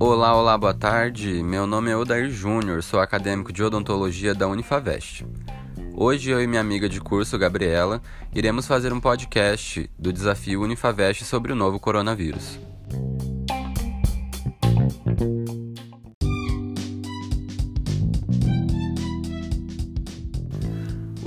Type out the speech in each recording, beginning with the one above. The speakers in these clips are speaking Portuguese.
Olá, olá, boa tarde. Meu nome é Odair Júnior, sou acadêmico de odontologia da Unifavest. Hoje eu e minha amiga de curso, Gabriela, iremos fazer um podcast do desafio Unifavest sobre o novo coronavírus.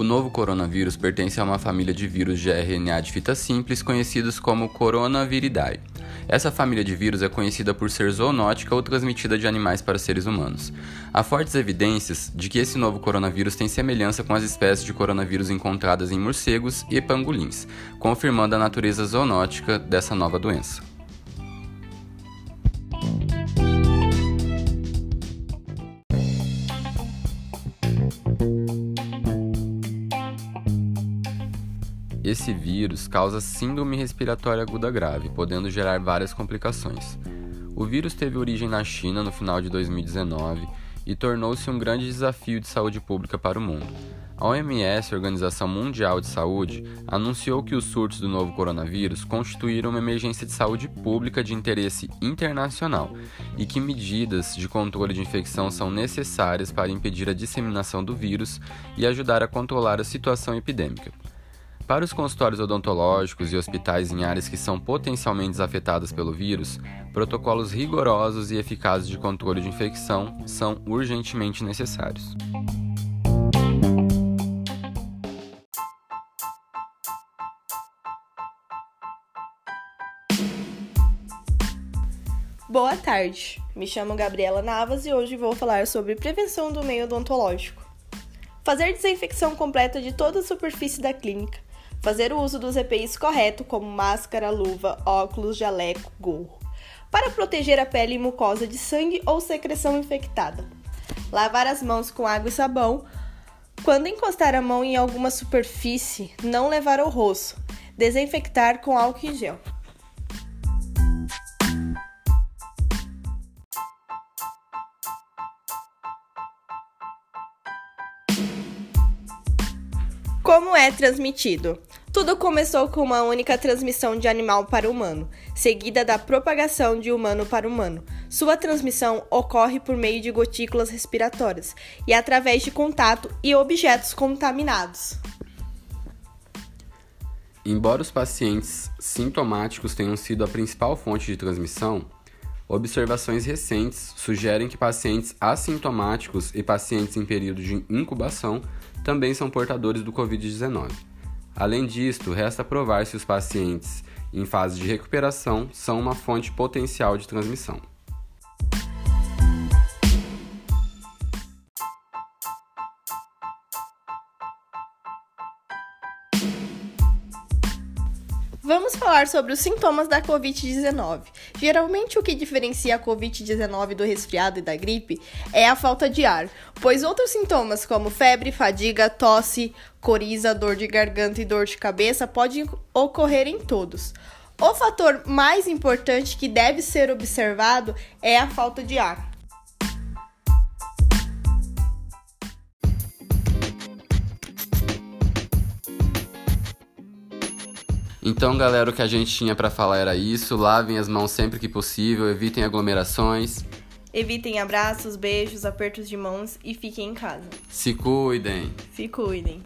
O novo coronavírus pertence a uma família de vírus de RNA de fita simples conhecidos como Coronaviridae. Essa família de vírus é conhecida por ser zoonótica ou transmitida de animais para seres humanos. Há fortes evidências de que esse novo coronavírus tem semelhança com as espécies de coronavírus encontradas em morcegos e pangolins, confirmando a natureza zoonótica dessa nova doença. Esse vírus causa síndrome respiratória aguda grave, podendo gerar várias complicações. O vírus teve origem na China no final de 2019 e tornou-se um grande desafio de saúde pública para o mundo. A OMS, Organização Mundial de Saúde, anunciou que os surtos do novo coronavírus constituíram uma emergência de saúde pública de interesse internacional e que medidas de controle de infecção são necessárias para impedir a disseminação do vírus e ajudar a controlar a situação epidêmica. Para os consultórios odontológicos e hospitais em áreas que são potencialmente afetadas pelo vírus, protocolos rigorosos e eficazes de controle de infecção são urgentemente necessários. Boa tarde, me chamo Gabriela Navas e hoje vou falar sobre prevenção do meio odontológico. Fazer desinfecção completa de toda a superfície da clínica, Fazer o uso dos EPIs correto, como máscara, luva, óculos, jaleco, gorro, para proteger a pele e mucosa de sangue ou secreção infectada. Lavar as mãos com água e sabão. Quando encostar a mão em alguma superfície, não levar ao rosto. Desinfectar com álcool em gel. Como é transmitido? Tudo começou com uma única transmissão de animal para humano, seguida da propagação de humano para humano. Sua transmissão ocorre por meio de gotículas respiratórias e através de contato e objetos contaminados. Embora os pacientes sintomáticos tenham sido a principal fonte de transmissão, observações recentes sugerem que pacientes assintomáticos e pacientes em período de incubação também são portadores do Covid-19. Além disto, resta provar se os pacientes em fase de recuperação são uma fonte potencial de transmissão. Vamos falar sobre os sintomas da Covid-19. Geralmente, o que diferencia a Covid-19 do resfriado e da gripe é a falta de ar, pois outros sintomas, como febre, fadiga, tosse, coriza, dor de garganta e dor de cabeça, podem ocorrer em todos. O fator mais importante que deve ser observado é a falta de ar. Então, galera, o que a gente tinha para falar era isso. Lavem as mãos sempre que possível, evitem aglomerações. Evitem abraços, beijos, apertos de mãos e fiquem em casa. Se cuidem. Se cuidem.